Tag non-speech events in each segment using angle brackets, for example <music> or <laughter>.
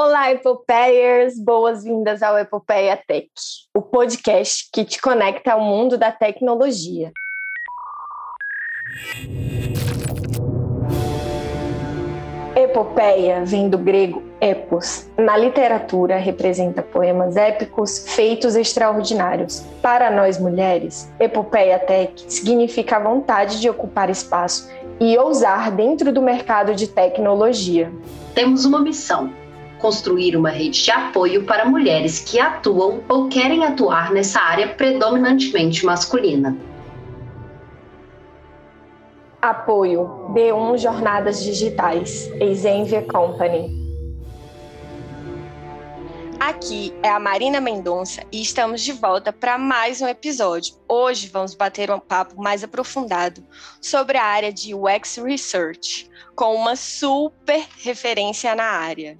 Olá, Epopeiers! Boas-vindas ao Epopeia Tech, o podcast que te conecta ao mundo da tecnologia. Epopeia vem do grego epos. Na literatura, representa poemas épicos, feitos extraordinários. Para nós mulheres, epopeia tech significa a vontade de ocupar espaço e ousar dentro do mercado de tecnologia. Temos uma missão: construir uma rede de apoio para mulheres que atuam ou querem atuar nessa área predominantemente masculina. Apoio B1 Jornadas Digitais, Exenvia Company. Aqui é a Marina Mendonça e estamos de volta para mais um episódio. Hoje vamos bater um papo mais aprofundado sobre a área de UX Research, com uma super referência na área.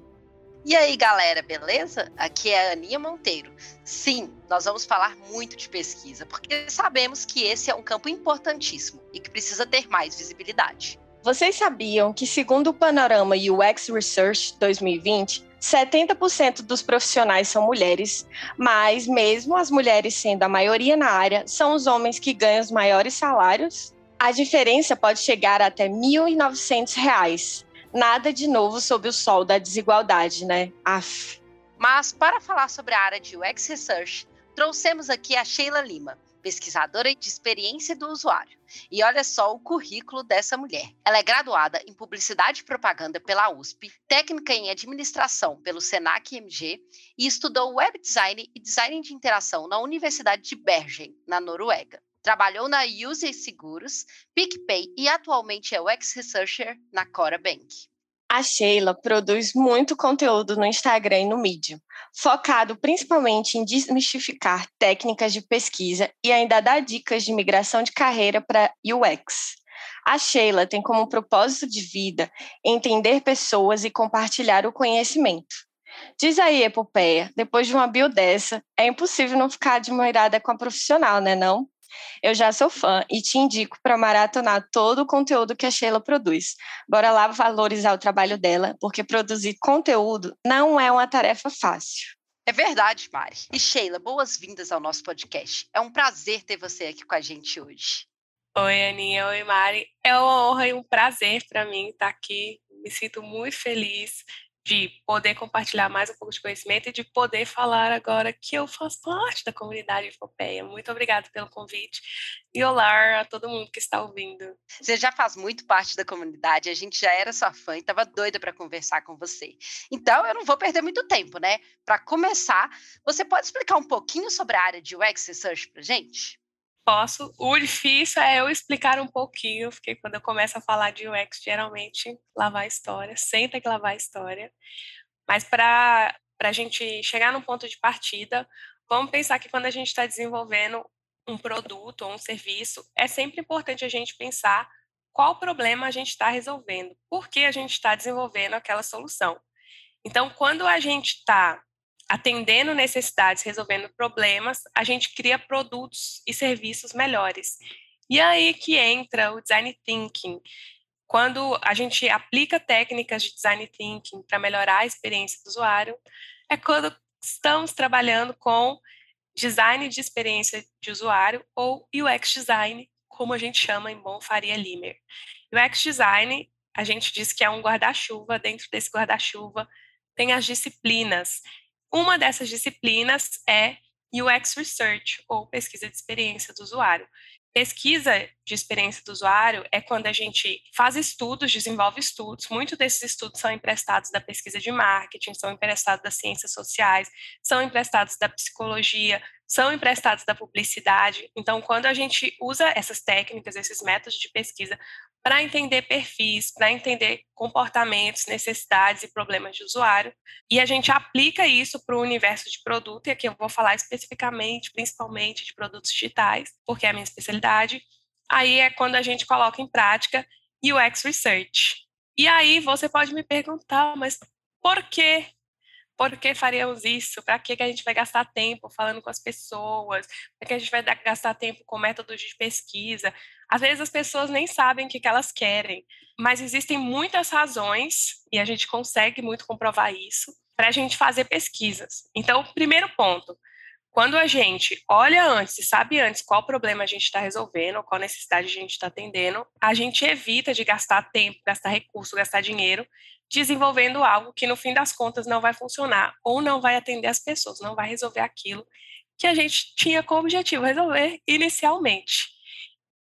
E aí, galera, beleza? Aqui é a Aninha Monteiro. Sim, nós vamos falar muito de pesquisa, porque sabemos que esse é um campo importantíssimo e que precisa ter mais visibilidade. Vocês sabiam que, segundo o Panorama UX Research 2020, 70% dos profissionais são mulheres, mas mesmo as mulheres sendo a maioria na área, são os homens que ganham os maiores salários? A diferença pode chegar até R$ 1.900, nada de novo sob o sol da desigualdade, né? Aff. Mas para falar sobre a área de UX Research, trouxemos aqui a Sheila Lima, pesquisadora de experiência do usuário. E olha só o currículo dessa mulher. Ela é graduada em Publicidade e Propaganda pela USP, técnica em Administração pelo Senac MG e estudou Web Design e Design de Interação na Universidade de Bergen, na Noruega. Trabalhou na Use Seguros, PicPay e atualmente é UX Researcher na Cora Bank. A Sheila produz muito conteúdo no Instagram e no Medium, focado principalmente em desmistificar técnicas de pesquisa e ainda dá dicas de migração de carreira para UX. A Sheila tem como propósito de vida entender pessoas e compartilhar o conhecimento. Diz aí, Epopeia, depois de uma bio dessa, é impossível não ficar admirada com a profissional, né não? Eu já sou fã e te indico para maratonar todo o conteúdo que a Sheila produz. Bora lá valorizar o trabalho dela, porque produzir conteúdo não é uma tarefa fácil. É verdade, Mari. E Sheila, boas-vindas ao nosso podcast. É um prazer ter você aqui com a gente hoje. Oi, Aninha. Oi, Mari. É uma honra e um prazer para mim estar aqui. Me sinto muito feliz de poder compartilhar mais um pouco de conhecimento e de poder falar agora que eu faço parte da comunidade Infopeia. Muito obrigada pelo convite e olá a todo mundo que está ouvindo. Você já faz muito parte da comunidade, a gente já era sua fã e estava doida para conversar com você. Então, eu não vou perder muito tempo, né? Para começar, você pode explicar um pouquinho sobre a área de UX Research para gente? Posso. O difícil é eu explicar um pouquinho, porque quando eu começo a falar de UX, geralmente lavar a história, sempre que lavar a história. Mas para a gente chegar num ponto de partida, vamos pensar que quando a gente está desenvolvendo um produto ou um serviço, é sempre importante a gente pensar qual problema a gente está resolvendo, por que a gente está desenvolvendo aquela solução. Então, quando a gente está atendendo necessidades, resolvendo problemas, a gente cria produtos e serviços melhores. E aí que entra o design thinking. Quando a gente aplica técnicas de design thinking para melhorar a experiência do usuário, é quando estamos trabalhando com design de experiência de usuário ou UX design, como a gente chama em bom Faria Limer. UX design, a gente diz que é um guarda-chuva, dentro desse guarda-chuva tem as disciplinas uma dessas disciplinas é UX Research, ou pesquisa de experiência do usuário. Pesquisa de experiência do usuário é quando a gente faz estudos, desenvolve estudos. Muitos desses estudos são emprestados da pesquisa de marketing, são emprestados das ciências sociais, são emprestados da psicologia, são emprestados da publicidade. Então, quando a gente usa essas técnicas, esses métodos de pesquisa para entender perfis, para entender comportamentos, necessidades e problemas de usuário, e a gente aplica isso para o universo de produto, e aqui eu vou falar especificamente, principalmente de produtos digitais, porque é a minha especialidade. Aí é quando a gente coloca em prática UX Research. E aí você pode me perguntar, mas por que por que faríamos isso? Para que, que a gente vai gastar tempo falando com as pessoas? Para que a gente vai gastar tempo com métodos de pesquisa? Às vezes as pessoas nem sabem o que, que elas querem, mas existem muitas razões, e a gente consegue muito comprovar isso, para a gente fazer pesquisas. Então, primeiro ponto, quando a gente olha antes e sabe antes qual problema a gente está resolvendo, qual necessidade a gente está atendendo, a gente evita de gastar tempo, gastar recurso, gastar dinheiro desenvolvendo algo que no fim das contas não vai funcionar ou não vai atender as pessoas, não vai resolver aquilo que a gente tinha como objetivo resolver inicialmente.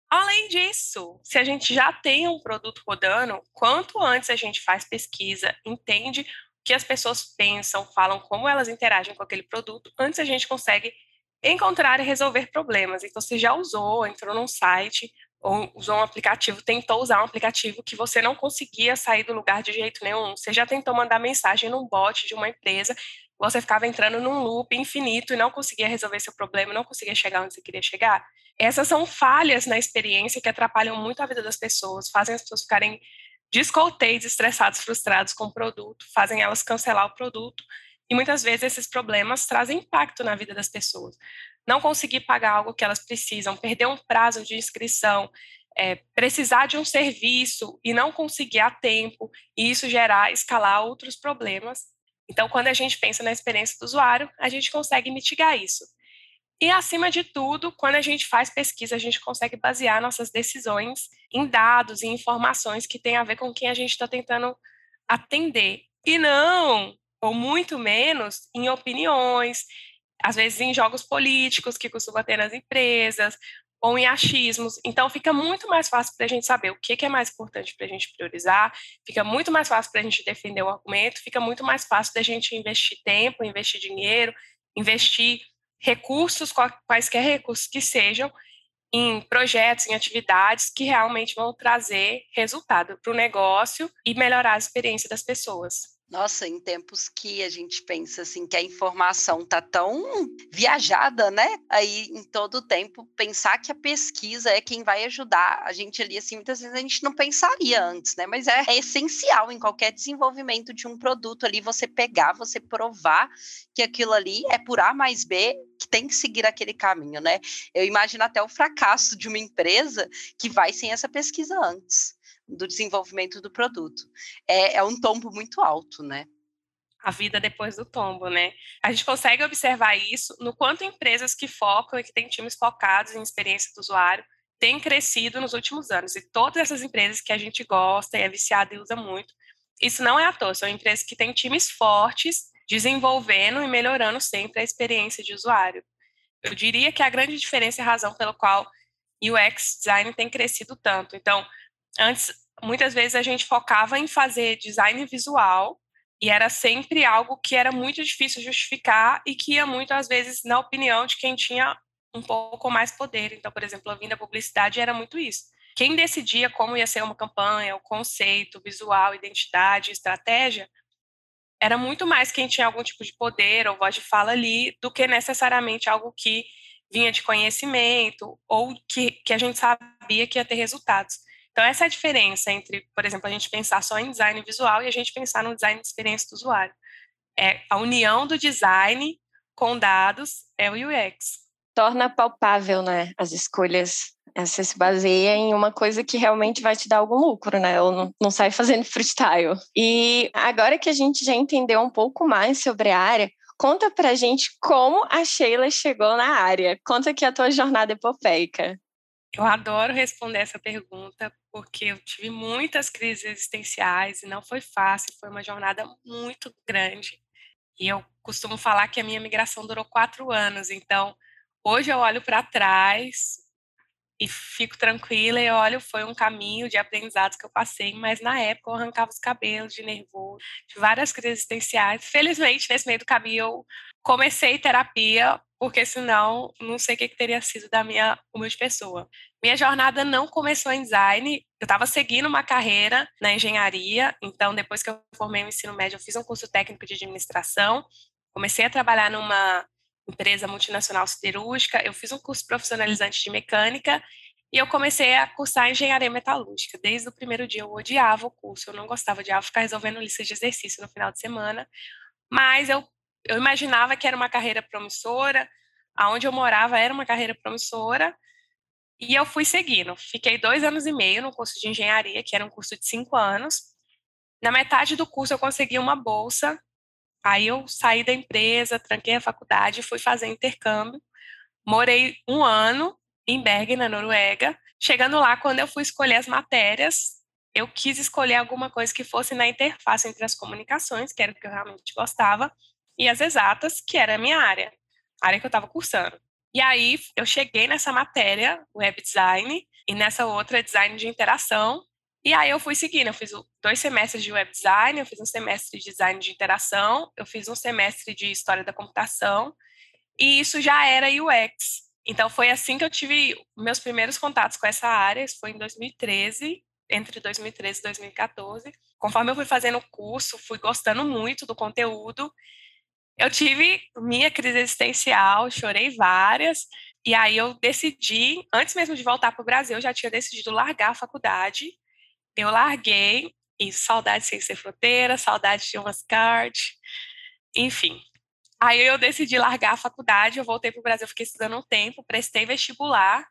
Além disso, se a gente já tem um produto rodando, quanto antes a gente faz pesquisa, entende que as pessoas pensam, falam, como elas interagem com aquele produto, antes a gente consegue encontrar e resolver problemas. Então, você já usou, entrou num site, ou usou um aplicativo, tentou usar um aplicativo que você não conseguia sair do lugar de jeito nenhum. Você já tentou mandar mensagem num bot de uma empresa, você ficava entrando num loop infinito e não conseguia resolver seu problema, não conseguia chegar onde você queria chegar. Essas são falhas na experiência que atrapalham muito a vida das pessoas, fazem as pessoas ficarem descontentes, estressados, frustrados com o produto, fazem elas cancelar o produto. E muitas vezes esses problemas trazem impacto na vida das pessoas. Não conseguir pagar algo que elas precisam, perder um prazo de inscrição, é, precisar de um serviço e não conseguir a tempo, e isso gerar, escalar outros problemas. Então, quando a gente pensa na experiência do usuário, a gente consegue mitigar isso. E, acima de tudo, quando a gente faz pesquisa, a gente consegue basear nossas decisões em dados e informações que têm a ver com quem a gente está tentando atender. E não, ou muito menos, em opiniões, às vezes em jogos políticos que costumam ter nas empresas, ou em achismos. Então, fica muito mais fácil para a gente saber o que, é mais importante para a gente priorizar, fica muito mais fácil para a gente defender o argumento, fica muito mais fácil da gente investir tempo, investir dinheiro, investir recursos, quaisquer recursos que sejam, em projetos, em atividades que realmente vão trazer resultado para o negócio e melhorar a experiência das pessoas. Nossa, em tempos que a gente pensa assim que a informação tá tão viajada, né? Aí em todo o tempo pensar que a pesquisa é quem vai ajudar a gente ali assim, muitas vezes a gente não pensaria antes, né? Mas é, é essencial em qualquer desenvolvimento de um produto ali você pegar, você provar que aquilo ali é por A mais B que tem que seguir aquele caminho, né? Eu imagino até o fracasso de uma empresa que vai sem essa pesquisa antes do desenvolvimento do produto. É, é um tombo muito alto, né? a vida depois do tombo, né? A gente consegue observar isso no quanto empresas que focam e que têm times focados em experiência do usuário têm crescido nos últimos anos. E todas essas empresas que a gente gosta e é viciada e usa muito, isso não é à toa, são empresas que têm times fortes, desenvolvendo e melhorando sempre a experiência de usuário. Eu diria que a grande diferença e a razão pela qual UX design tem crescido tanto. Então, antes, muitas vezes a gente focava em fazer design visual e era sempre algo que era muito difícil justificar e que ia muito, às vezes, na opinião de quem tinha um pouco mais poder. Então, por exemplo, a vinda publicidade era muito isso. Quem decidia como ia ser uma campanha, o conceito, visual, identidade, estratégia, era muito mais quem tinha algum tipo de poder ou voz de fala ali do que necessariamente algo que vinha de conhecimento ou que, que a gente sabia que ia ter resultados. Então, essa é a diferença entre, por exemplo, a gente pensar só em design visual e a gente pensar no design de experiência do usuário. É a união do design com dados é o UX. Torna palpável, né, as escolhas. Você se baseia em uma coisa que realmente vai te dar algum lucro, né? Ou não, não sai fazendo <laughs> freestyle. E agora que a gente já entendeu um pouco mais sobre a área, conta pra gente como a Sheila chegou na área. Conta aqui a tua jornada epopeica. Eu adoro responder essa pergunta porque eu tive muitas crises existenciais e não foi fácil, foi uma jornada muito grande. E eu costumo falar que a minha migração durou quatro anos, então hoje eu olho para trás e fico tranquila e olho, foi um caminho de aprendizados que eu passei, mas na época eu arrancava os cabelos de nervoso, de várias crises existenciais. Felizmente, nesse meio do caminho, eu comecei terapia, porque senão não sei o que, que teria sido da minha humilde pessoa. Minha jornada não começou em design, eu estava seguindo uma carreira na engenharia, então depois que eu formei o ensino médio, eu fiz um curso técnico de administração, comecei a trabalhar numa empresa multinacional siderúrgica, eu fiz um curso profissionalizante de mecânica e eu comecei a cursar engenharia metalúrgica. Desde o primeiro dia eu odiava o curso, eu não gostava, de ficar resolvendo listas de exercício no final de semana, mas eu, eu imaginava que era uma carreira promissora, aonde eu morava era uma carreira promissora, e eu fui seguindo. Fiquei dois anos e meio no curso de engenharia, que era um curso de cinco anos. Na metade do curso, eu consegui uma bolsa Aí eu saí da empresa, tranquei a faculdade, fui fazer intercâmbio. Morei um ano em Bergen, na Noruega. Chegando lá, quando eu fui escolher as matérias, eu quis escolher alguma coisa que fosse na interface entre as comunicações, que era o que eu realmente gostava, e as exatas, que era a minha área, a área que eu estava cursando. E aí eu cheguei nessa matéria, web design, e nessa outra, design de interação. E aí eu fui seguindo, eu fiz dois semestres de web design, eu fiz um semestre de design de interação, eu fiz um semestre de história da computação, e isso já era UX. Então foi assim que eu tive meus primeiros contatos com essa área, isso foi em 2013, entre 2013 e 2014. Conforme eu fui fazendo o curso, fui gostando muito do conteúdo. Eu tive minha crise existencial, chorei várias, e aí eu decidi, antes mesmo de voltar para o Brasil, eu já tinha decidido largar a faculdade. Eu larguei, e saudade sem ser fronteira, saudade de umas card, enfim, Aí eu decidi largar a faculdade, eu voltei para o Brasil, fiquei estudando um tempo, prestei vestibular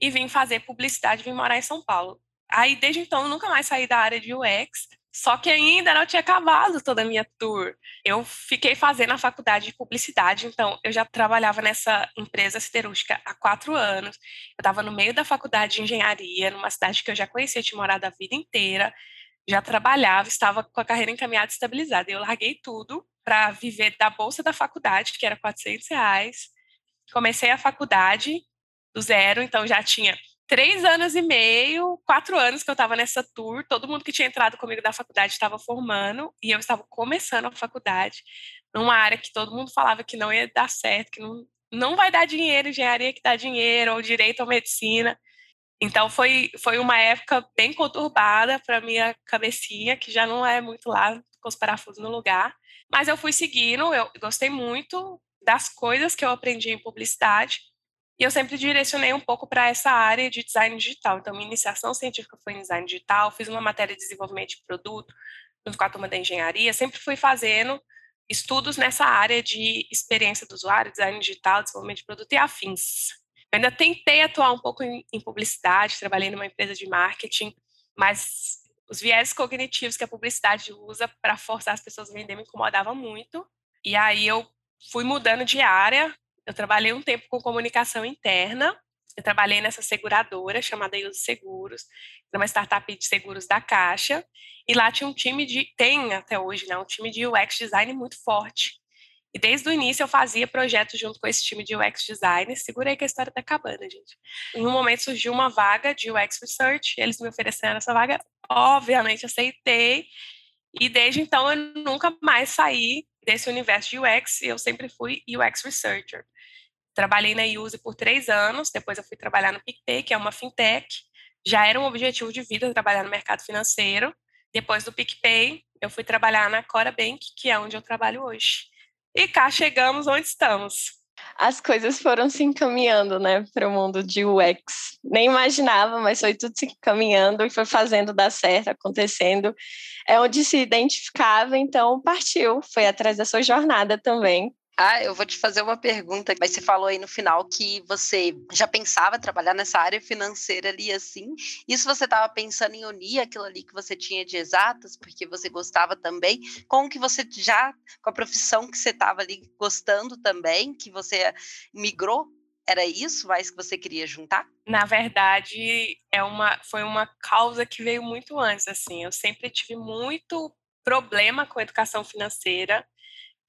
e vim fazer publicidade, vim morar em São Paulo. Aí desde então eu nunca mais saí da área de UX, só que ainda não tinha acabado toda a minha tour. Eu fiquei fazendo a faculdade de publicidade, então eu já trabalhava nessa empresa siderúrgica há quatro anos. Eu estava no meio da faculdade de engenharia, numa cidade que eu já conhecia, tinha morado a vida inteira, já trabalhava, estava com a carreira encaminhada e estabilizada. Eu larguei tudo para viver da bolsa da faculdade, que era 400 reais. Comecei a faculdade do zero, então já tinha três anos e meio, quatro anos que eu estava nessa tour. Todo mundo que tinha entrado comigo da faculdade estava formando e eu estava começando a faculdade numa área que todo mundo falava que não ia dar certo, que não, não vai dar dinheiro, engenharia que dá dinheiro, ou direito ou medicina. Então foi, foi uma época bem conturbada para minha cabecinha, que já não é muito lá com os parafusos no lugar. Mas eu fui seguindo, eu gostei muito das coisas que eu aprendi em publicidade. E eu sempre direcionei um pouco para essa área de design digital. Então, minha iniciação científica foi em design digital, fiz uma matéria de desenvolvimento de produto junto com a turma da engenharia, sempre fui fazendo estudos nessa área de experiência do usuário, design digital, desenvolvimento de produto e afins. Eu ainda tentei atuar um pouco em, em publicidade, trabalhei numa empresa de marketing, mas os viés cognitivos que a publicidade usa para forçar as pessoas a vender me incomodava muito. E aí eu fui mudando de área. Eu trabalhei um tempo com comunicação interna. Eu trabalhei nessa seguradora chamada Ilse Seguros, uma startup de seguros da Caixa. E lá tinha um time de, tem até hoje, né, um time de UX design muito forte. E desde o início eu fazia projetos junto com esse time de UX design. Segura aí que a história está acabando, gente. Em um momento surgiu uma vaga de UX Research, eles me ofereceram essa vaga, obviamente aceitei. E desde então eu nunca mais saí desse universo de UX, eu sempre fui UX Researcher. Trabalhei na Use por três anos, depois eu fui trabalhar no PicPay, que é uma fintech. Já era um objetivo de vida trabalhar no mercado financeiro. Depois do PicPay, eu fui trabalhar na Cora Bank, que é onde eu trabalho hoje. E cá chegamos onde estamos. As coisas foram se encaminhando, né, para o mundo de UX. Nem imaginava, mas foi tudo se encaminhando e foi fazendo dar certo, acontecendo. É onde se identificava, então partiu, foi atrás da sua jornada também. Ah, eu vou te fazer uma pergunta, mas você falou aí no final que você já pensava trabalhar nessa área financeira ali assim. Isso você estava pensando em unir aquilo ali que você tinha de exatas, porque você gostava também, com o que você já, com a profissão que você estava ali gostando também, que você migrou era isso mais que você queria juntar? Na verdade, é uma, foi uma causa que veio muito antes. Assim, eu sempre tive muito problema com a educação financeira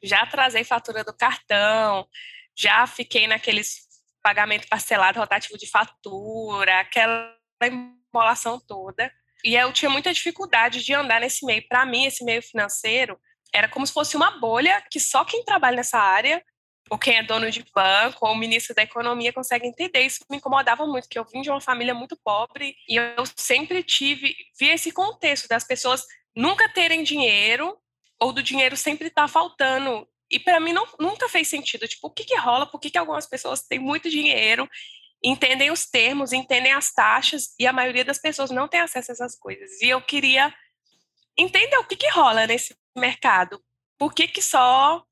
já trazei fatura do cartão, já fiquei naqueles pagamento parcelado rotativo de fatura, aquela emolação toda. E eu tinha muita dificuldade de andar nesse meio. Para mim, esse meio financeiro era como se fosse uma bolha que só quem trabalha nessa área, ou quem é dono de banco, ou ministro da economia consegue entender. Isso me incomodava muito, porque eu vim de uma família muito pobre e eu sempre tive, vi esse contexto das pessoas nunca terem dinheiro ou do dinheiro sempre está faltando. E para mim não, nunca fez sentido. Tipo, o que, que rola? Por que, que algumas pessoas têm muito dinheiro, entendem os termos, entendem as taxas, e a maioria das pessoas não tem acesso a essas coisas? E eu queria entender o que, que rola nesse mercado. Por que, que só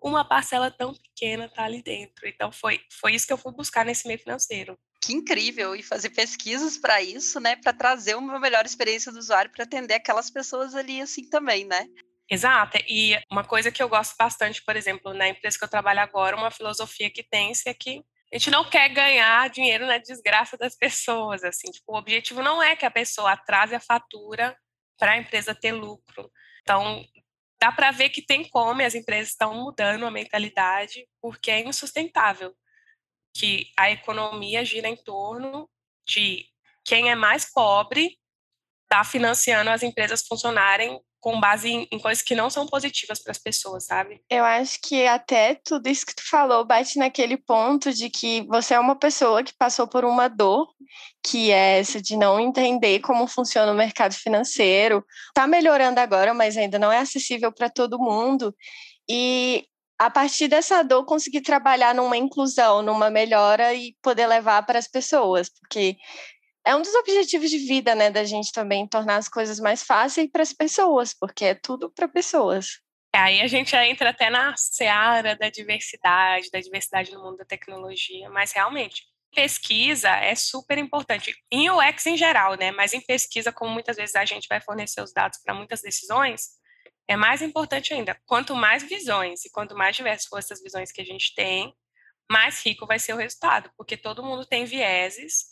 uma parcela tão pequena está ali dentro? Então foi, foi isso que eu fui buscar nesse meio financeiro que incrível e fazer pesquisas para isso, né, para trazer uma melhor experiência do usuário para atender aquelas pessoas ali assim também, né? Exato. E uma coisa que eu gosto bastante, por exemplo, na empresa que eu trabalho agora, uma filosofia que tem é que a gente não quer ganhar dinheiro na desgraça das pessoas, assim, tipo, o objetivo não é que a pessoa atrase a fatura para a empresa ter lucro. Então, dá para ver que tem como as empresas estão mudando a mentalidade, porque é insustentável que a economia gira em torno de quem é mais pobre está financiando as empresas funcionarem com base em, em, coisas que não são positivas para as pessoas, sabe? Eu acho que até tudo isso que tu falou bate naquele ponto de que você é uma pessoa que passou por uma dor, que é essa de não entender como funciona o mercado financeiro. Está melhorando agora, mas ainda não é acessível para todo mundo. E a partir dessa dor conseguir trabalhar numa inclusão, numa melhora e poder levar para as pessoas, porque é um dos objetivos de vida, né, da gente também tornar as coisas mais fáceis para as pessoas, porque é tudo para pessoas. É, aí a gente entra até na seara da diversidade, da diversidade no mundo da tecnologia, mas realmente pesquisa é super importante em UX em geral, né? Mas em pesquisa, como muitas vezes a gente vai fornecer os dados para muitas decisões, é mais importante ainda. Quanto mais visões e quanto mais diversas forem essas visões que a gente tem, mais rico vai ser o resultado, porque todo mundo tem vieses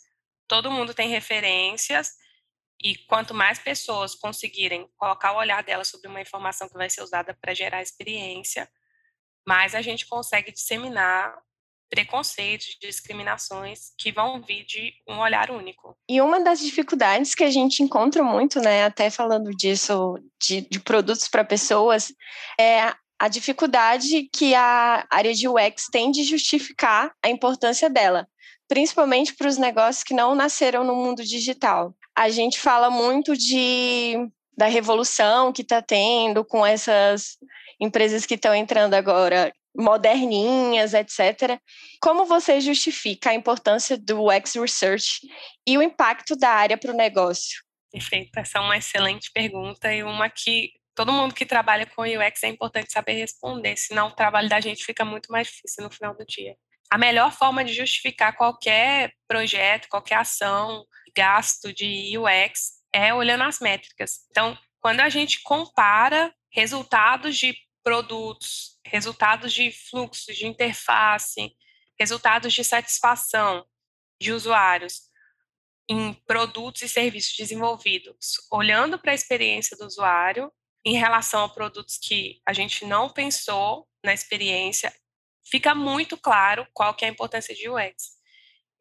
todo mundo tem referências e quanto mais pessoas conseguirem colocar o olhar delas sobre uma informação que vai ser usada para gerar experiência, mais a gente consegue disseminar preconceitos, discriminações que vão vir de um olhar único. E uma das dificuldades que a gente encontra muito, né, até falando disso, de, de produtos para pessoas, é a dificuldade que a área de UX tem de justificar a importância dela principalmente para os negócios que não nasceram no mundo digital. A gente fala muito de da revolução que está tendo com essas empresas que estão entrando agora moderninhas, etc. Como você justifica a importância do UX Research e o impacto da área para o negócio? Perfeito, essa é uma excelente pergunta e uma que todo mundo que trabalha com UX é importante saber responder, senão o trabalho da gente fica muito mais difícil no final do dia a melhor forma de justificar qualquer projeto, qualquer ação, gasto de UX é olhando as métricas. Então, quando a gente compara resultados de produtos, resultados de fluxos de interface, resultados de satisfação de usuários em produtos e serviços desenvolvidos, olhando para a experiência do usuário em relação a produtos que a gente não pensou na experiência fica muito claro qual que é a importância de UX.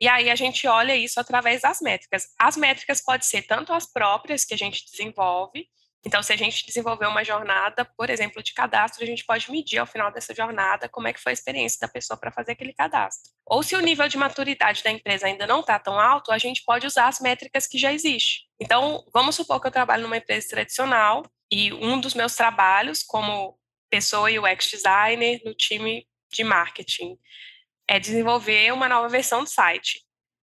E aí a gente olha isso através das métricas. As métricas podem ser tanto as próprias que a gente desenvolve, então se a gente desenvolver uma jornada, por exemplo, de cadastro, a gente pode medir ao final dessa jornada como é que foi a experiência da pessoa para fazer aquele cadastro. Ou se o nível de maturidade da empresa ainda não está tão alto, a gente pode usar as métricas que já existem. Então, vamos supor que eu trabalho numa empresa tradicional e um dos meus trabalhos como pessoa UX designer no time de marketing é desenvolver uma nova versão do site.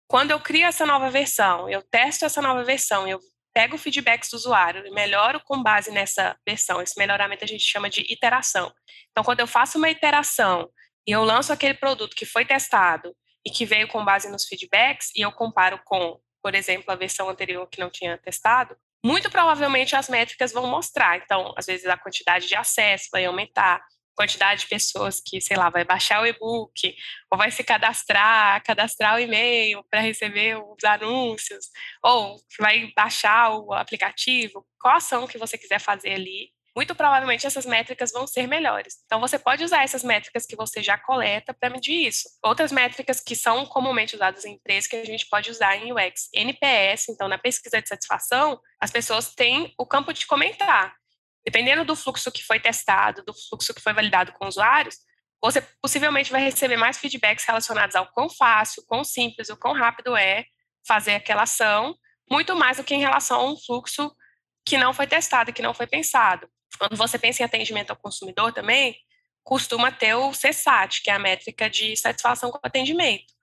Quando eu crio essa nova versão, eu testo essa nova versão, eu pego feedbacks do usuário e melhoro com base nessa versão. Esse melhoramento a gente chama de iteração. Então, quando eu faço uma iteração e eu lanço aquele produto que foi testado e que veio com base nos feedbacks e eu comparo com, por exemplo, a versão anterior que não tinha testado, muito provavelmente as métricas vão mostrar. Então, às vezes a quantidade de acesso vai aumentar, quantidade de pessoas que, sei lá, vai baixar o e-book, ou vai se cadastrar, cadastrar o e-mail para receber os anúncios, ou vai baixar o aplicativo, qual ação que você quiser fazer ali, muito provavelmente essas métricas vão ser melhores. Então, você pode usar essas métricas que você já coleta para medir isso. Outras métricas que são comumente usadas em empresas que a gente pode usar em UX. NPS, então, na pesquisa de satisfação, as pessoas têm o campo de comentar. Dependendo do fluxo que foi testado, do fluxo que foi validado com usuários, você possivelmente vai receber mais feedbacks relacionados ao quão fácil, quão simples, o quão rápido é fazer aquela ação, muito mais do que em relação a um fluxo que não foi testado, que não foi pensado. Quando você pensa em atendimento ao consumidor também, costuma ter o CSAT, que é a métrica de satisfação com o atendimento.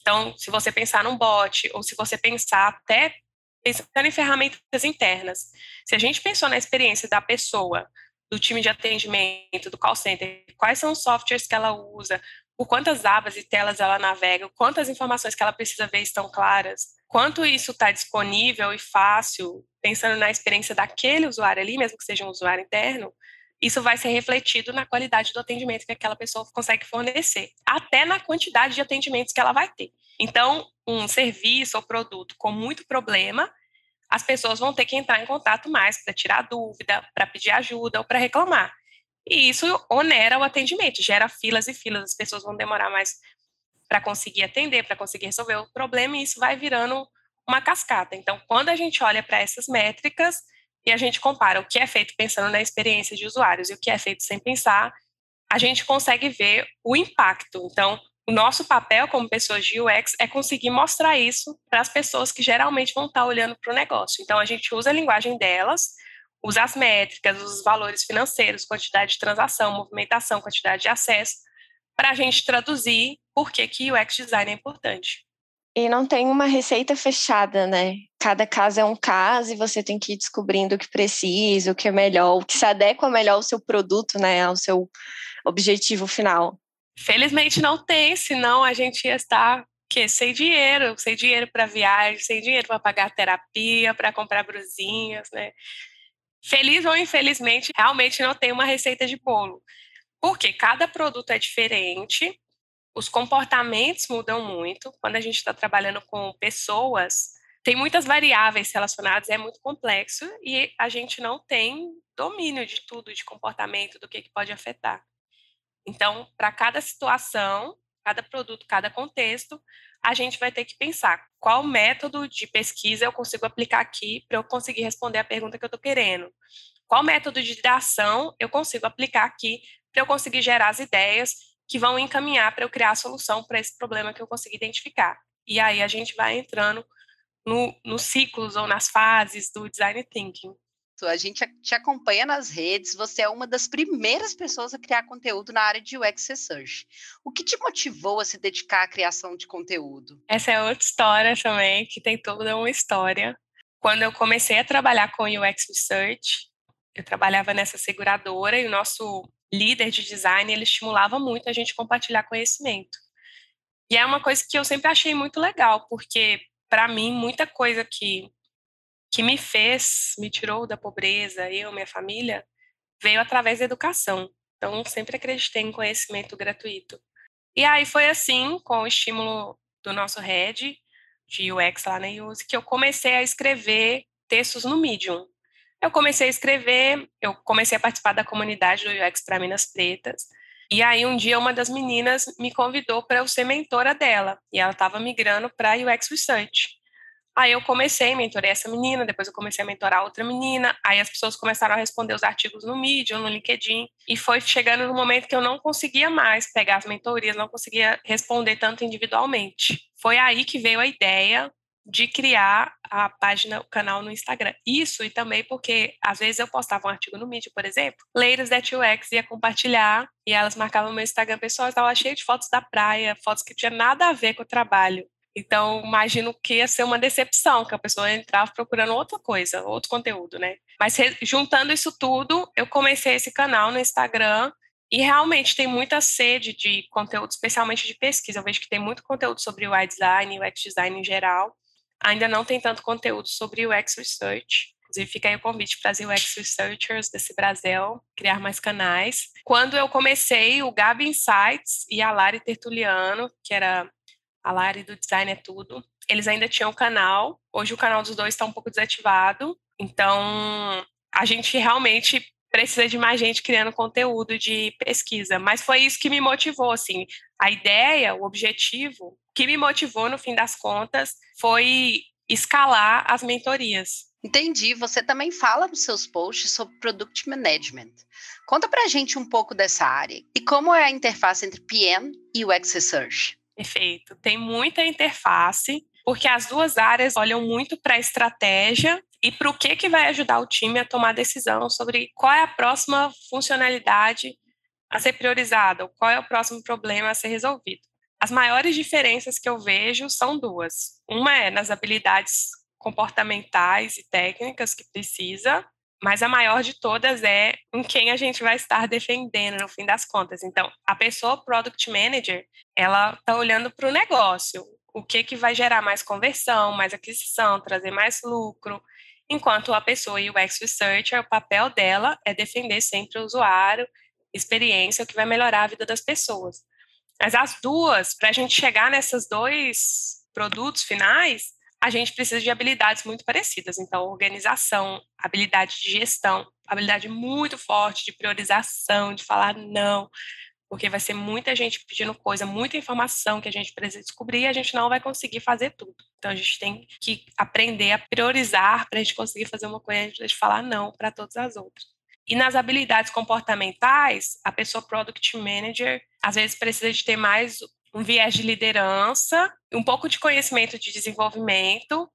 Então, se você pensar num bot, ou se você pensar até pensando em ferramentas internas. Se a gente pensou na experiência da pessoa, do time de atendimento, do call center, quais são os softwares que ela usa, por quantas abas e telas ela navega, quantas informações que ela precisa ver estão claras, quanto isso está disponível e fácil, pensando na experiência daquele usuário ali, mesmo que seja um usuário interno, isso vai ser refletido na qualidade do atendimento que aquela pessoa consegue fornecer, até na quantidade de atendimentos que ela vai ter. Então, um serviço ou produto com muito problema, as pessoas vão ter que entrar em contato mais para tirar dúvida, para pedir ajuda ou para reclamar. E isso onera o atendimento, gera filas e filas, as pessoas vão demorar mais para conseguir atender, para conseguir resolver o problema, e isso vai virando uma cascata. Então, quando a gente olha para essas métricas, e a gente compara o que é feito pensando na experiência de usuários e o que é feito sem pensar, a gente consegue ver o impacto. Então, o nosso papel como pessoas de UX é conseguir mostrar isso para as pessoas que geralmente vão estar olhando para o negócio. Então, a gente usa a linguagem delas, usa as métricas, os valores financeiros, quantidade de transação, movimentação, quantidade de acesso, para a gente traduzir por que, que UX design é importante. E não tem uma receita fechada, né? Cada caso é um caso e você tem que ir descobrindo o que precisa, o que é melhor, o que se adequa melhor ao seu produto, né? Ao seu objetivo final. Felizmente não tem, senão a gente ia estar que sem dinheiro, sem dinheiro para viagem, sem dinheiro para pagar terapia, para comprar brusinhas, né? Feliz ou infelizmente, realmente não tem uma receita de bolo. Porque cada produto é diferente, os comportamentos mudam muito. Quando a gente está trabalhando com pessoas, tem muitas variáveis relacionadas, é muito complexo e a gente não tem domínio de tudo, de comportamento, do que, que pode afetar. Então, para cada situação, cada produto, cada contexto, a gente vai ter que pensar qual método de pesquisa eu consigo aplicar aqui para eu conseguir responder a pergunta que eu estou querendo. Qual método de ação eu consigo aplicar aqui para eu conseguir gerar as ideias que vão encaminhar para eu criar a solução para esse problema que eu consegui identificar. E aí a gente vai entrando no, nos ciclos ou nas fases do design thinking. A gente te acompanha nas redes, você é uma das primeiras pessoas a criar conteúdo na área de UX Research. O que te motivou a se dedicar à criação de conteúdo? Essa é outra história também, que tem toda uma história. Quando eu comecei a trabalhar com UX Research, eu trabalhava nessa seguradora e o nosso líder de design, ele estimulava muito a gente compartilhar conhecimento. E é uma coisa que eu sempre achei muito legal, porque para mim muita coisa que que me fez, me tirou da pobreza, eu, minha família, veio através da educação. Então, sempre acreditei em conhecimento gratuito. E aí foi assim, com o estímulo do nosso head de UX lá na Use, que eu comecei a escrever textos no Medium eu comecei a escrever, eu comecei a participar da comunidade do UX para Minas Pretas. E aí um dia uma das meninas me convidou para eu ser mentora dela, e ela estava migrando para UX Research. Aí eu comecei, mentorei essa menina, depois eu comecei a mentorar outra menina, aí as pessoas começaram a responder os artigos no Medium, no LinkedIn, e foi chegando no momento que eu não conseguia mais pegar as mentorias, não conseguia responder tanto individualmente. Foi aí que veio a ideia de criar a página, o canal no Instagram. Isso e também porque às vezes eu postava um artigo no Medium, por exemplo, Ladies that UX ia compartilhar e elas marcavam meu Instagram pessoal, estava cheio de fotos da praia, fotos que tinha nada a ver com o trabalho. Então, imagino que ia ser uma decepção, que a pessoa entrava procurando outra coisa, outro conteúdo, né? Mas juntando isso tudo, eu comecei esse canal no Instagram e realmente tem muita sede de conteúdo, especialmente de pesquisa. Eu vejo que tem muito conteúdo sobre o UI design, o UX design em geral ainda não tem tanto conteúdo sobre o UX Research. Inclusive, fica aí o convite para as UX Researchers desse Brasil criar mais canais. Quando eu comecei, o Gabi Insights e a Lari Tertuliano, que era a Lari do Design é Tudo, eles ainda tinham o canal. Hoje o canal dos dois está um pouco desativado. Então, a gente realmente precisa de mais gente criando conteúdo de pesquisa. Mas foi isso que me motivou, assim. A ideia, o objetivo que me motivou, no fim das contas, foi escalar as mentorias. Entendi. Você também fala nos seus posts sobre Product Management. Conta pra gente um pouco dessa área e como é a interface entre PM e UX Research. Perfeito. Tem muita interface, porque as duas áreas olham muito para a estratégia e para o que, que vai ajudar o time a tomar decisão sobre qual é a próxima funcionalidade a ser priorizada, ou qual é o próximo problema a ser resolvido. As maiores diferenças que eu vejo são duas. Uma é nas habilidades comportamentais e técnicas que precisa, mas a maior de todas é em quem a gente vai estar defendendo no fim das contas. Então, a pessoa product manager, ela está olhando para o negócio, o que que vai gerar mais conversão, mais aquisição, trazer mais lucro. Enquanto a pessoa UX Researcher, o papel dela é defender sempre o usuário, experiência, o que vai melhorar a vida das pessoas. Mas as duas, para a gente chegar nesses dois produtos finais, a gente precisa de habilidades muito parecidas. Então, organização, habilidade de gestão, habilidade muito forte de priorização, de falar não, porque vai ser muita gente pedindo coisa, muita informação que a gente precisa descobrir e a gente não vai conseguir fazer tudo. Então, a gente tem que aprender a priorizar para a gente conseguir fazer uma coisa de falar não para todas as outras. E nas habilidades comportamentais, a pessoa product manager às vezes precisa de ter mais um viés de liderança, um pouco de conhecimento de desenvolvimento,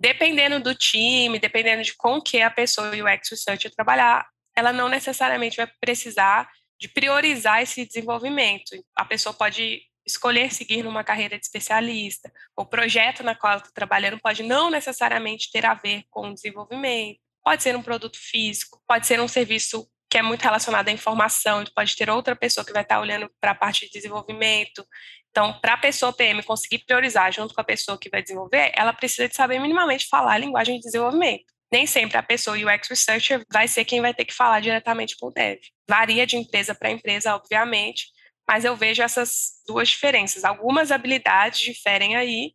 dependendo do time, dependendo de com que a pessoa e o UX Researcher trabalhar, ela não necessariamente vai precisar de priorizar esse desenvolvimento. A pessoa pode escolher seguir numa carreira de especialista, o projeto na qual ela está trabalhando pode não necessariamente ter a ver com o desenvolvimento. Pode ser um produto físico, pode ser um serviço que é muito relacionado à informação, pode ter outra pessoa que vai estar olhando para a parte de desenvolvimento. Então, para a pessoa PM conseguir priorizar junto com a pessoa que vai desenvolver, ela precisa de saber minimamente falar a linguagem de desenvolvimento. Nem sempre a pessoa UX Researcher vai ser quem vai ter que falar diretamente com o dev. Varia de empresa para empresa, obviamente, mas eu vejo essas duas diferenças. Algumas habilidades diferem aí,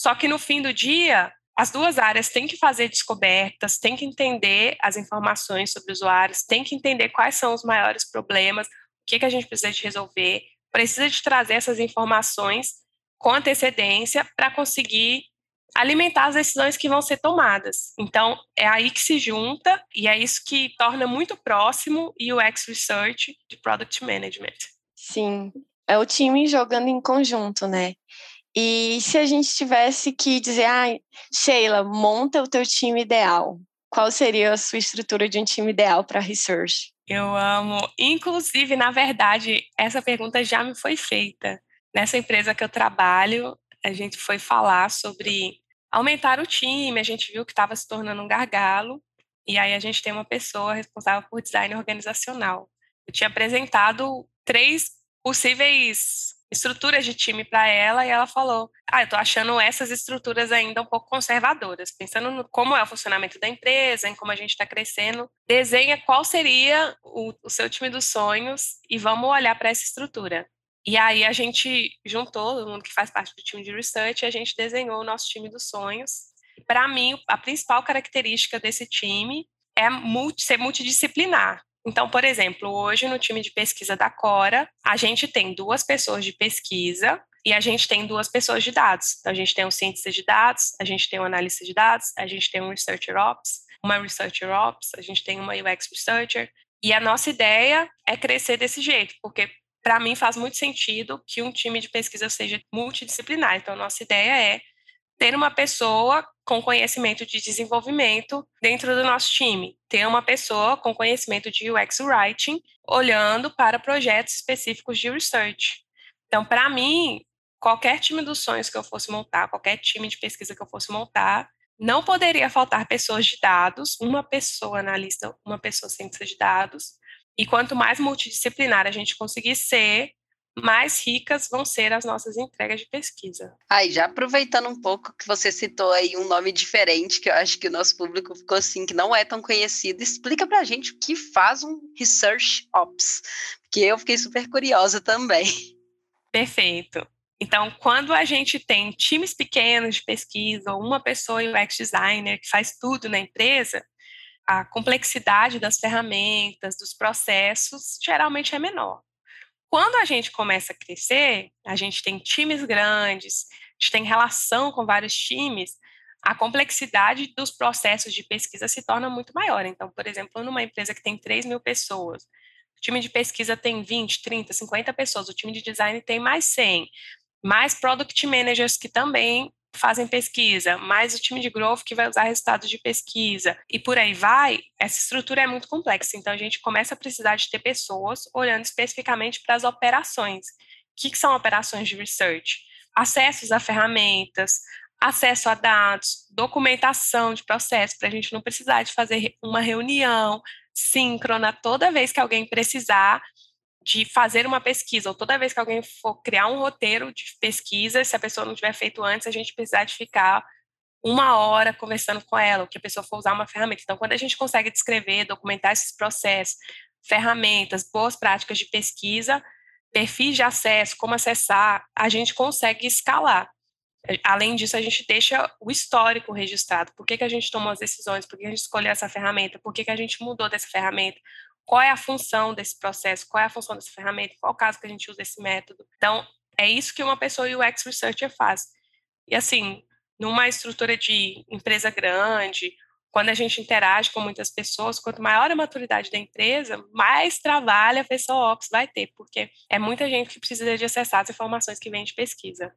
só que no fim do dia, as duas áreas têm que fazer descobertas, têm que entender as informações sobre usuários, têm que entender quais são os maiores problemas, o que, que a gente precisa de resolver, precisa de trazer essas informações com antecedência para conseguir alimentar as decisões que vão ser tomadas. Então, é aí que se junta e é isso que torna muito próximo o UX Research de Product Management. Sim, é o time jogando em conjunto, né? E se a gente tivesse que dizer, ah, Sheila, monta o teu time ideal, qual seria a sua estrutura de um time ideal para research? Eu amo. Inclusive, na verdade, essa pergunta já me foi feita. Nessa empresa que eu trabalho, a gente foi falar sobre aumentar o time, a gente viu que estava se tornando um gargalo, e aí a gente tem uma pessoa responsável por design organizacional. Eu tinha apresentado três possíveis estruturas de time para ela e ela falou: Ah, eu estou achando essas estruturas ainda um pouco conservadoras, pensando no como é o funcionamento da empresa, em como a gente está crescendo. Desenha qual seria o, o seu time dos sonhos e vamos olhar para essa estrutura. E aí a gente juntou todo mundo que faz parte do time de research e a gente desenhou o nosso time dos sonhos. Para mim, a principal característica desse time é multi, ser multidisciplinar. Então, por exemplo, hoje no time de pesquisa da Cora, a gente tem duas pessoas de pesquisa e a gente tem duas pessoas de dados. Então, a gente tem um cientista de dados, a gente tem um analista de dados, a gente tem um researcher ops, uma researcher ops, a gente tem uma UX researcher. E a nossa ideia é crescer desse jeito, porque para mim faz muito sentido que um time de pesquisa seja multidisciplinar. Então, nossa ideia é ter uma pessoa com conhecimento de desenvolvimento dentro do nosso time, ter uma pessoa com conhecimento de UX Writing olhando para projetos específicos de research. Então, para mim, qualquer time dos sonhos que eu fosse montar, qualquer time de pesquisa que eu fosse montar, não poderia faltar pessoas de dados, uma pessoa analista, uma pessoa cientista de dados. E quanto mais multidisciplinar a gente conseguir ser, mais ricas vão ser as nossas entregas de pesquisa. Aí, já aproveitando um pouco que você citou aí um nome diferente, que eu acho que o nosso público ficou assim, que não é tão conhecido, explica pra gente o que faz um Research Ops, porque eu fiquei super curiosa também. Perfeito. Então, quando a gente tem times pequenos de pesquisa, ou uma pessoa UX designer que faz tudo na empresa, a complexidade das ferramentas, dos processos, geralmente é menor. Quando a gente começa a crescer, a gente tem times grandes, a gente tem relação com vários times, a complexidade dos processos de pesquisa se torna muito maior. Então, por exemplo, numa empresa que tem 3 mil pessoas, o time de pesquisa tem 20, 30, 50 pessoas, o time de design tem mais 100, mais product managers que também fazem pesquisa, mais o time de growth que vai usar resultados de pesquisa e por aí vai, essa estrutura é muito complexa. Então a gente começa a precisar de ter pessoas olhando especificamente para as operações. O que, que são operações de research? Acessos a ferramentas, acesso a dados, documentação de processo, para a gente não precisar de fazer uma reunião síncrona toda vez que alguém precisar de fazer uma pesquisa, ou toda vez que alguém for criar um roteiro de pesquisa, se a pessoa não tiver feito antes, a gente precisar de ficar uma hora conversando com ela, o que a pessoa for usar uma ferramenta. Então, quando a gente consegue descrever, documentar esses processos, ferramentas, boas práticas de pesquisa, perfis de acesso, como acessar, a gente consegue escalar. Além disso, a gente deixa o histórico registrado. Por que, que a gente tomou as decisões? Por que a gente escolheu essa ferramenta? Por que, que a gente mudou dessa ferramenta? Qual é a função desse processo? Qual é a função dessa ferramenta? Qual o caso que a gente usa esse método? Então, é isso que uma pessoa UX Researcher faz. E assim, numa estrutura de empresa grande quando a gente interage com muitas pessoas, quanto maior a maturidade da empresa, mais trabalho a pessoa Ops vai ter, porque é muita gente que precisa de acessar as informações que vem de pesquisa.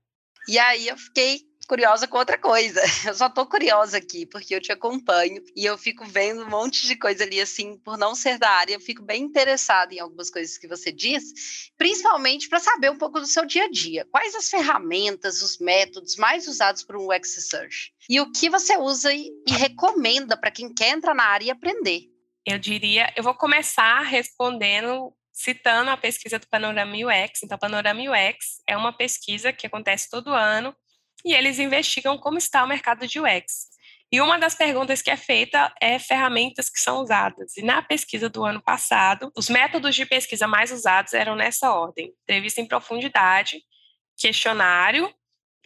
E aí eu fiquei curiosa com outra coisa. <laughs> Eu só tô curiosa aqui, porque eu te acompanho e eu fico vendo um monte de coisa ali, assim, por não ser da área, eu fico bem interessada em algumas coisas que você diz, principalmente para saber um pouco do seu dia a dia. Quais as ferramentas, os métodos mais usados por um UX Search? E o que você usa e, e recomenda para quem quer entrar na área e aprender? Eu diria, eu vou começar respondendo citando a pesquisa do Panorama UX. Então, Panorama UX é uma pesquisa que acontece todo ano e eles investigam como está o mercado de UX. E uma das perguntas que é feita é ferramentas que são usadas. E na pesquisa do ano passado, os métodos de pesquisa mais usados eram nessa ordem: entrevista em profundidade, questionário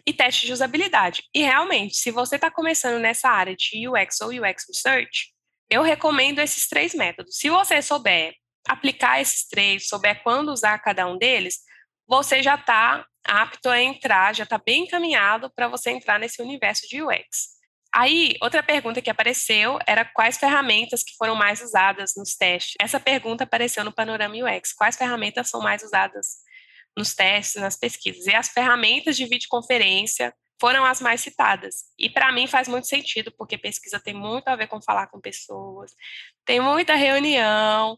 e teste de usabilidade. E realmente, se você está começando nessa área de UX ou UX Research, eu recomendo esses três métodos. Se você souber aplicar esses três, souber quando usar cada um deles, você já está apto a entrar, já está bem encaminhado para você entrar nesse universo de UX. Aí, outra pergunta que apareceu era quais ferramentas que foram mais usadas nos testes. Essa pergunta apareceu no Panorama UX. Quais ferramentas são mais usadas nos testes, nas pesquisas? E as ferramentas de videoconferência foram as mais citadas. E para mim faz muito sentido, porque pesquisa tem muito a ver com falar com pessoas, tem muita reunião,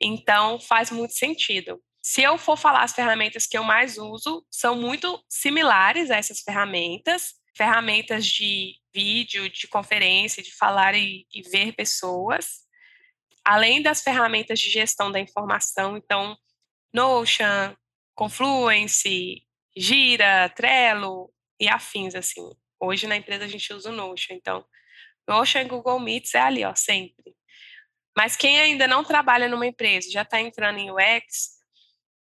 então faz muito sentido. Se eu for falar as ferramentas que eu mais uso, são muito similares a essas ferramentas, ferramentas de vídeo, de conferência, de falar e, e ver pessoas, além das ferramentas de gestão da informação, então Notion, Confluence, Gira, Trello e afins assim. Hoje na empresa a gente usa o Notion, então Notion e Google Meets é ali, ó, sempre. Mas quem ainda não trabalha numa empresa, já está entrando em UX,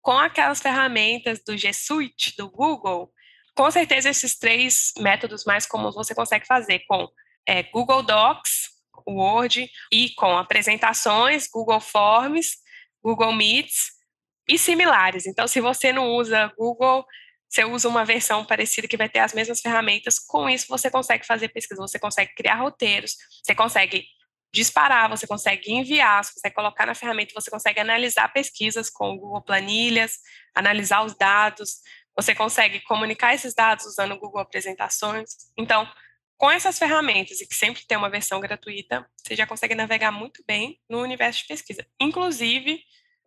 com aquelas ferramentas do G Suite, do Google, com certeza esses três métodos mais comuns você consegue fazer com é, Google Docs, Word e com apresentações, Google Forms, Google Meets e similares. Então, se você não usa Google, você usa uma versão parecida que vai ter as mesmas ferramentas. Com isso, você consegue fazer pesquisa, você consegue criar roteiros, você consegue disparar, você consegue enviar, você consegue colocar na ferramenta, você consegue analisar pesquisas com o Google Planilhas, analisar os dados, você consegue comunicar esses dados usando o Google Apresentações. Então, com essas ferramentas, e que sempre tem uma versão gratuita, você já consegue navegar muito bem no universo de pesquisa. Inclusive,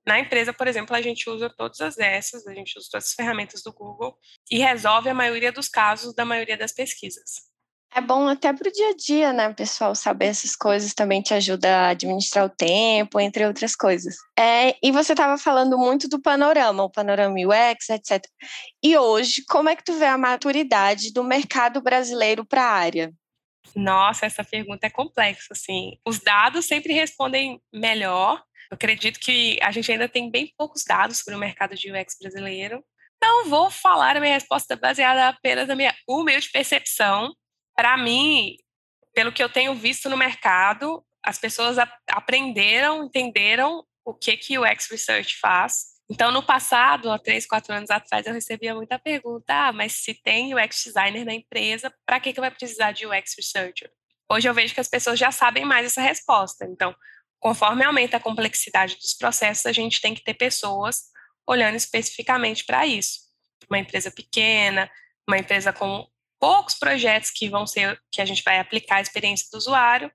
na empresa, por exemplo, a gente usa todas as essas, a gente usa todas as ferramentas do Google e resolve a maioria dos casos da maioria das pesquisas. É bom até para o dia a dia, né, pessoal? Saber essas coisas também te ajuda a administrar o tempo, entre outras coisas. É, e você estava falando muito do panorama, o panorama UX, etc. E hoje, como é que tu vê a maturidade do mercado brasileiro para a área? Nossa, essa pergunta é complexa, assim. Os dados sempre respondem melhor. Eu acredito que a gente ainda tem bem poucos dados sobre o mercado de UX brasileiro. Não vou falar a minha resposta baseada apenas na minha humilde percepção, para mim, pelo que eu tenho visto no mercado, as pessoas aprenderam, entenderam o que, que o X Research faz. Então, no passado, há três, quatro anos atrás, eu recebia muita pergunta: ah, mas se tem UX designer na empresa, para que, que vai precisar de UX Researcher? Hoje eu vejo que as pessoas já sabem mais essa resposta. Então, conforme aumenta a complexidade dos processos, a gente tem que ter pessoas olhando especificamente para isso. Uma empresa pequena, uma empresa com poucos projetos que vão ser que a gente vai aplicar a experiência do usuário,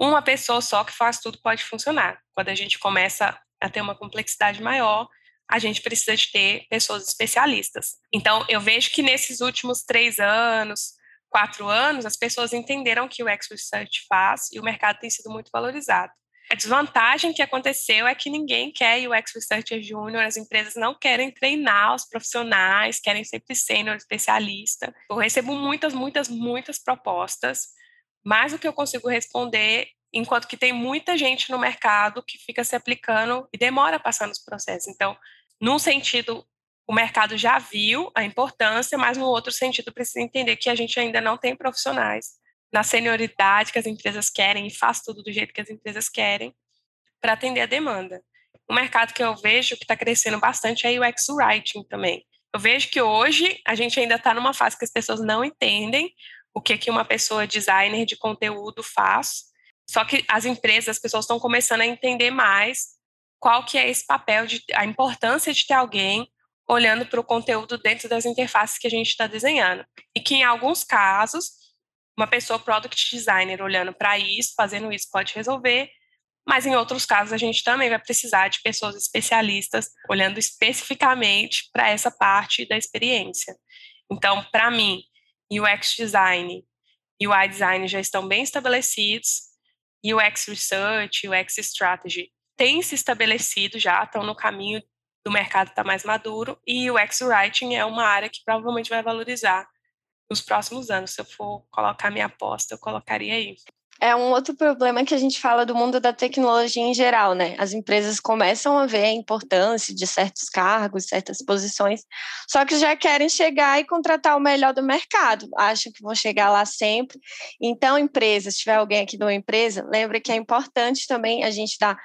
uma pessoa só que faz tudo pode funcionar. Quando a gente começa a ter uma complexidade maior, a gente precisa de ter pessoas especialistas. Então, eu vejo que nesses últimos três anos, quatro anos, as pessoas entenderam que o X Research faz e o mercado tem sido muito valorizado. A desvantagem que aconteceu é que ninguém quer UX Researcher Júnior, as empresas não querem treinar os profissionais, querem sempre sênior especialista. Eu recebo muitas, muitas, muitas propostas mais do que eu consigo responder, enquanto que tem muita gente no mercado que fica se aplicando e demora a passar nos processos. Então, num sentido, o mercado já viu a importância, mas no outro sentido precisa entender que a gente ainda não tem profissionais na senioridade que as empresas querem e faz tudo do jeito que as empresas querem para atender a demanda. O mercado que eu vejo que está crescendo bastante é o UX Writing também. Eu vejo que hoje a gente ainda está numa fase que as pessoas não entendem o que, que uma pessoa designer de conteúdo faz. Só que as empresas, as pessoas estão começando a entender mais qual que é esse papel, de, a importância de ter alguém olhando para o conteúdo dentro das interfaces que a gente está desenhando. E que em alguns casos, uma pessoa product designer olhando para isso, fazendo isso, pode resolver, mas em outros casos a gente também vai precisar de pessoas especialistas olhando especificamente para essa parte da experiência. Então, para mim, UX design e UI design já estão bem estabelecidos, UX research, UX strategy têm se estabelecido já, estão no caminho do mercado estar tá mais maduro, e UX writing é uma área que provavelmente vai valorizar nos próximos anos. Se eu for colocar minha aposta, eu colocaria aí é um outro problema que a gente fala do mundo da tecnologia em geral, né? As empresas começam a ver a importância de certos cargos, certas posições, só que já querem chegar e contratar o melhor do mercado, acham que vão chegar lá sempre. Então, empresas, se tiver alguém aqui de uma empresa, lembre que é importante também a gente dar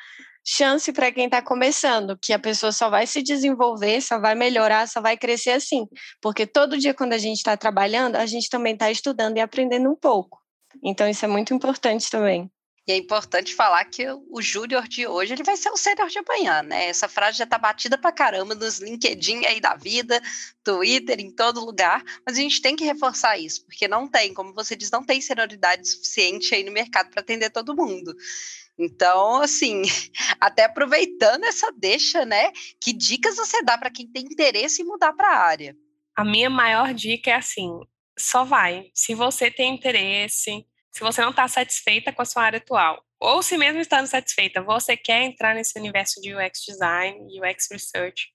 chance para quem está começando, que a pessoa só vai se desenvolver, só vai melhorar, só vai crescer assim. Porque todo dia, quando a gente está trabalhando, a gente também está estudando e aprendendo um pouco. Então isso é muito importante também. E é importante falar que o júnior de hoje ele vai ser o sênior de amanhã, né? Essa frase já tá batida pra caramba nos LinkedIn aí da vida, Twitter, em todo lugar, mas a gente tem que reforçar isso, porque não tem, como você diz, não tem senioridade suficiente aí no mercado para atender todo mundo. Então, assim, <laughs> até aproveitando essa deixa, né? Que dicas você dá para quem tem interesse em mudar para a área? A minha maior dica é assim: só vai. Se você tem interesse, se você não está satisfeita com a sua área atual, ou se mesmo estando satisfeita, você quer entrar nesse universo de UX design, UX research,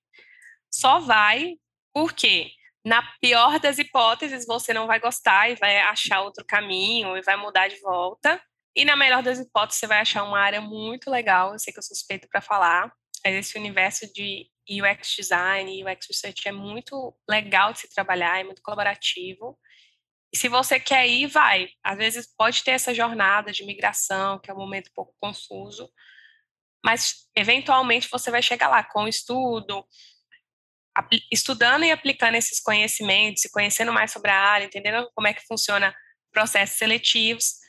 só vai porque na pior das hipóteses você não vai gostar e vai achar outro caminho e vai mudar de volta. E na melhor das hipóteses você vai achar uma área muito legal, eu sei que eu suspeito para falar, esse universo de UX design UX research é muito legal de se trabalhar, é muito colaborativo. E se você quer ir, vai. Às vezes pode ter essa jornada de migração, que é um momento um pouco confuso, mas eventualmente você vai chegar lá com o estudo, estudando e aplicando esses conhecimentos e conhecendo mais sobre a área, entendendo como é que funciona processos seletivos,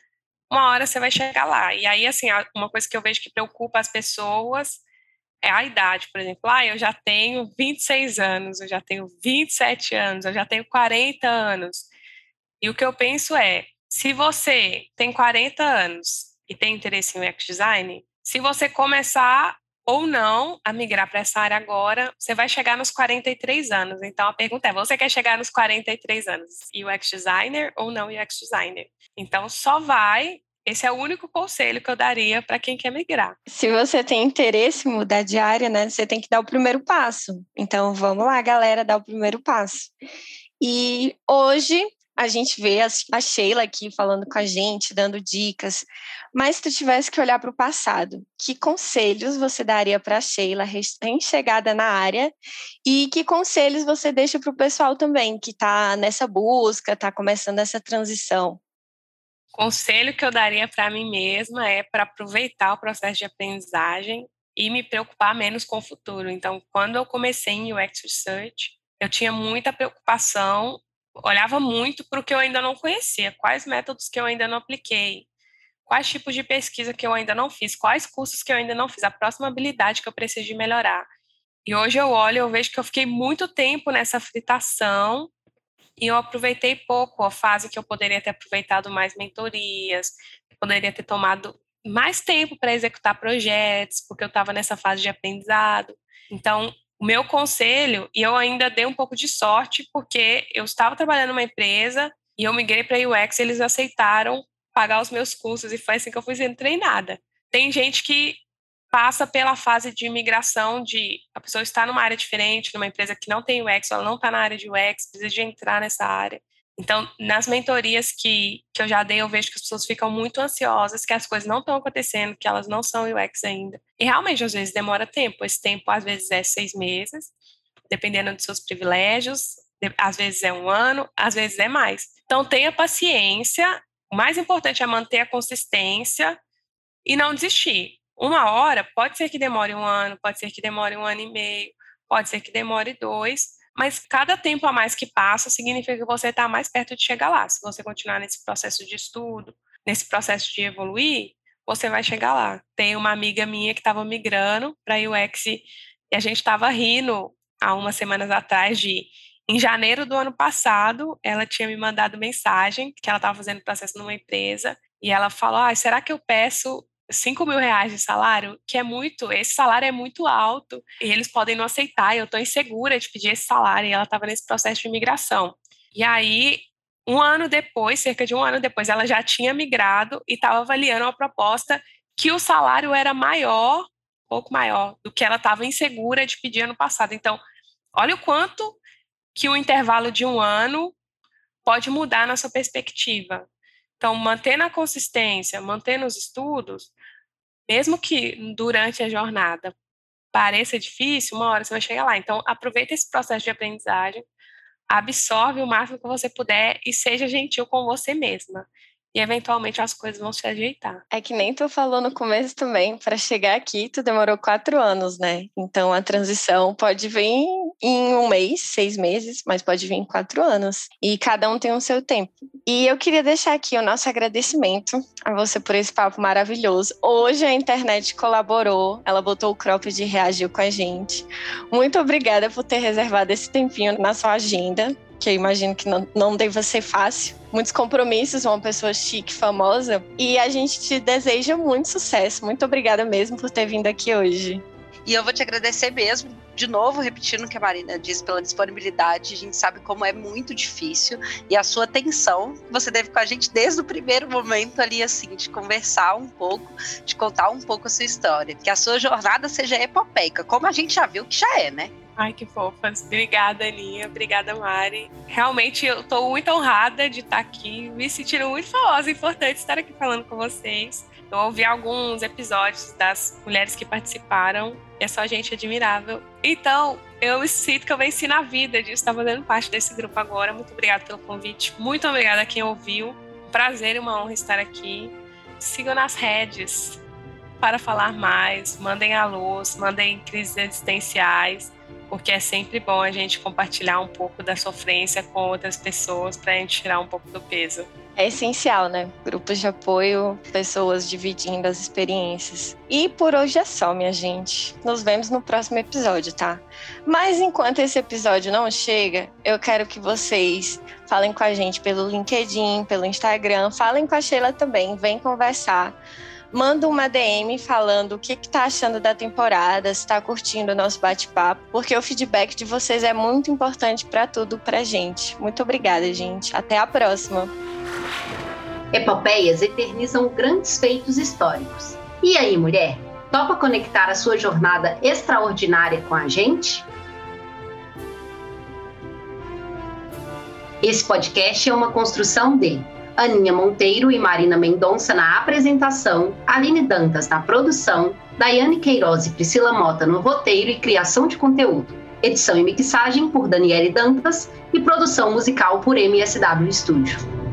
uma hora você vai chegar lá. E aí, assim, uma coisa que eu vejo que preocupa as pessoas é a idade, por exemplo. Ah, eu já tenho 26 anos, eu já tenho 27 anos, eu já tenho 40 anos. E o que eu penso é, se você tem 40 anos e tem interesse em UX design, se você começar ou não a migrar para essa área agora, você vai chegar nos 43 anos. Então a pergunta é: você quer chegar nos 43 anos UX designer ou não UX designer? Então só vai. Esse é o único conselho que eu daria para quem quer migrar. Se você tem interesse em mudar de área, né, você tem que dar o primeiro passo. Então vamos lá, galera, dar o primeiro passo. E hoje a gente vê a Sheila aqui falando com a gente, dando dicas, mas se tu tivesse que olhar para o passado, que conselhos você daria para a Sheila recém-chegada na área e que conselhos você deixa para o pessoal também que está nessa busca, está começando essa transição? Conselho que eu daria para mim mesma é para aproveitar o processo de aprendizagem e me preocupar menos com o futuro. Então, quando eu comecei em UX Research, eu tinha muita preocupação olhava muito para o que eu ainda não conhecia, quais métodos que eu ainda não apliquei, quais tipos de pesquisa que eu ainda não fiz, quais cursos que eu ainda não fiz, a próxima habilidade que eu preciso de melhorar. E hoje eu olho, eu vejo que eu fiquei muito tempo nessa fritação e eu aproveitei pouco a fase que eu poderia ter aproveitado mais mentorias, poderia ter tomado mais tempo para executar projetos, porque eu estava nessa fase de aprendizado. Então, o meu conselho, e eu ainda dei um pouco de sorte, porque eu estava trabalhando numa empresa e eu migrei para UX e eles aceitaram pagar os meus cursos e foi assim que eu fui sendo treinada. Tem gente que passa pela fase de migração de a pessoa está numa área diferente, numa empresa que não tem UX, ela não está na área de UX, precisa de entrar nessa área. Então, nas mentorias que, que eu já dei, eu vejo que as pessoas ficam muito ansiosas, que as coisas não estão acontecendo, que elas não são UX ainda. E realmente, às vezes, demora tempo. Esse tempo, às vezes, é seis meses, dependendo dos seus privilégios, às vezes é um ano, às vezes é mais. Então, tenha paciência. O mais importante é manter a consistência e não desistir. Uma hora, pode ser que demore um ano, pode ser que demore um ano e meio, pode ser que demore dois, mas cada tempo a mais que passa significa que você está mais perto de chegar lá. Se você continuar nesse processo de estudo, nesse processo de evoluir, você vai chegar lá. Tem uma amiga minha que estava migrando para UX e a gente estava rindo há umas semanas atrás de em janeiro do ano passado, ela tinha me mandado mensagem que ela estava fazendo processo numa empresa e ela falou: ah, será que eu peço 5 mil reais de salário, que é muito, esse salário é muito alto, e eles podem não aceitar, eu estou insegura de pedir esse salário, e ela estava nesse processo de imigração. E aí, um ano depois, cerca de um ano depois, ela já tinha migrado e estava avaliando uma proposta que o salário era maior, um pouco maior, do que ela estava insegura de pedir ano passado. Então, olha o quanto que o intervalo de um ano pode mudar na sua perspectiva. Então, mantendo a consistência, mantendo os estudos, mesmo que durante a jornada pareça difícil, uma hora você vai chegar lá. Então, aproveita esse processo de aprendizagem, absorve o máximo que você puder e seja gentil com você mesma e eventualmente as coisas vão se ajeitar. É que nem tu falou no começo também, para chegar aqui tu demorou quatro anos, né? Então a transição pode vir em um mês, seis meses, mas pode vir em quatro anos. E cada um tem o seu tempo. E eu queria deixar aqui o nosso agradecimento a você por esse papo maravilhoso. Hoje a internet colaborou, ela botou o cropped e reagiu com a gente. Muito obrigada por ter reservado esse tempinho na sua agenda que eu imagino que não, não deva ser fácil. Muitos compromissos, uma pessoa chique, famosa. E a gente te deseja muito sucesso. Muito obrigada mesmo por ter vindo aqui hoje. E eu vou te agradecer mesmo, de novo, repetindo o que a Marina disse, pela disponibilidade. A gente sabe como é muito difícil e a sua atenção você teve com a gente desde o primeiro momento ali, assim, de conversar um pouco, de contar um pouco a sua história. Que a sua jornada seja epopeica, como a gente já viu que já é, né? Ai, que fofas. Obrigada, Aninha. Obrigada, Mari. Realmente, eu estou muito honrada de estar aqui, me sentindo muito famosa e importante estar aqui falando com vocês. Eu ouvi alguns episódios das mulheres que participaram e é só gente admirável. Então, eu sinto que eu venci na vida de estar fazendo parte desse grupo agora. Muito obrigada pelo convite. Muito obrigada a quem ouviu. Prazer e uma honra estar aqui. Sigam nas redes para falar mais. Mandem alôs, mandem crises existenciais porque é sempre bom a gente compartilhar um pouco da sofrência com outras pessoas para a gente tirar um pouco do peso. É essencial, né? Grupos de apoio, pessoas dividindo as experiências. E por hoje é só, minha gente. Nos vemos no próximo episódio, tá? Mas enquanto esse episódio não chega, eu quero que vocês falem com a gente pelo LinkedIn, pelo Instagram, falem com a Sheila também, vem conversar manda uma DM falando o que, que tá achando da temporada, se tá curtindo o nosso bate-papo, porque o feedback de vocês é muito importante para tudo pra gente. Muito obrigada, gente. Até a próxima. Epopeias eternizam grandes feitos históricos. E aí, mulher? Topa conectar a sua jornada extraordinária com a gente? Esse podcast é uma construção de Aninha Monteiro e Marina Mendonça na apresentação, Aline Dantas na produção, Daiane Queiroz e Priscila Mota no roteiro e criação de conteúdo. Edição e mixagem por Daniele Dantas e produção musical por MSW Studio.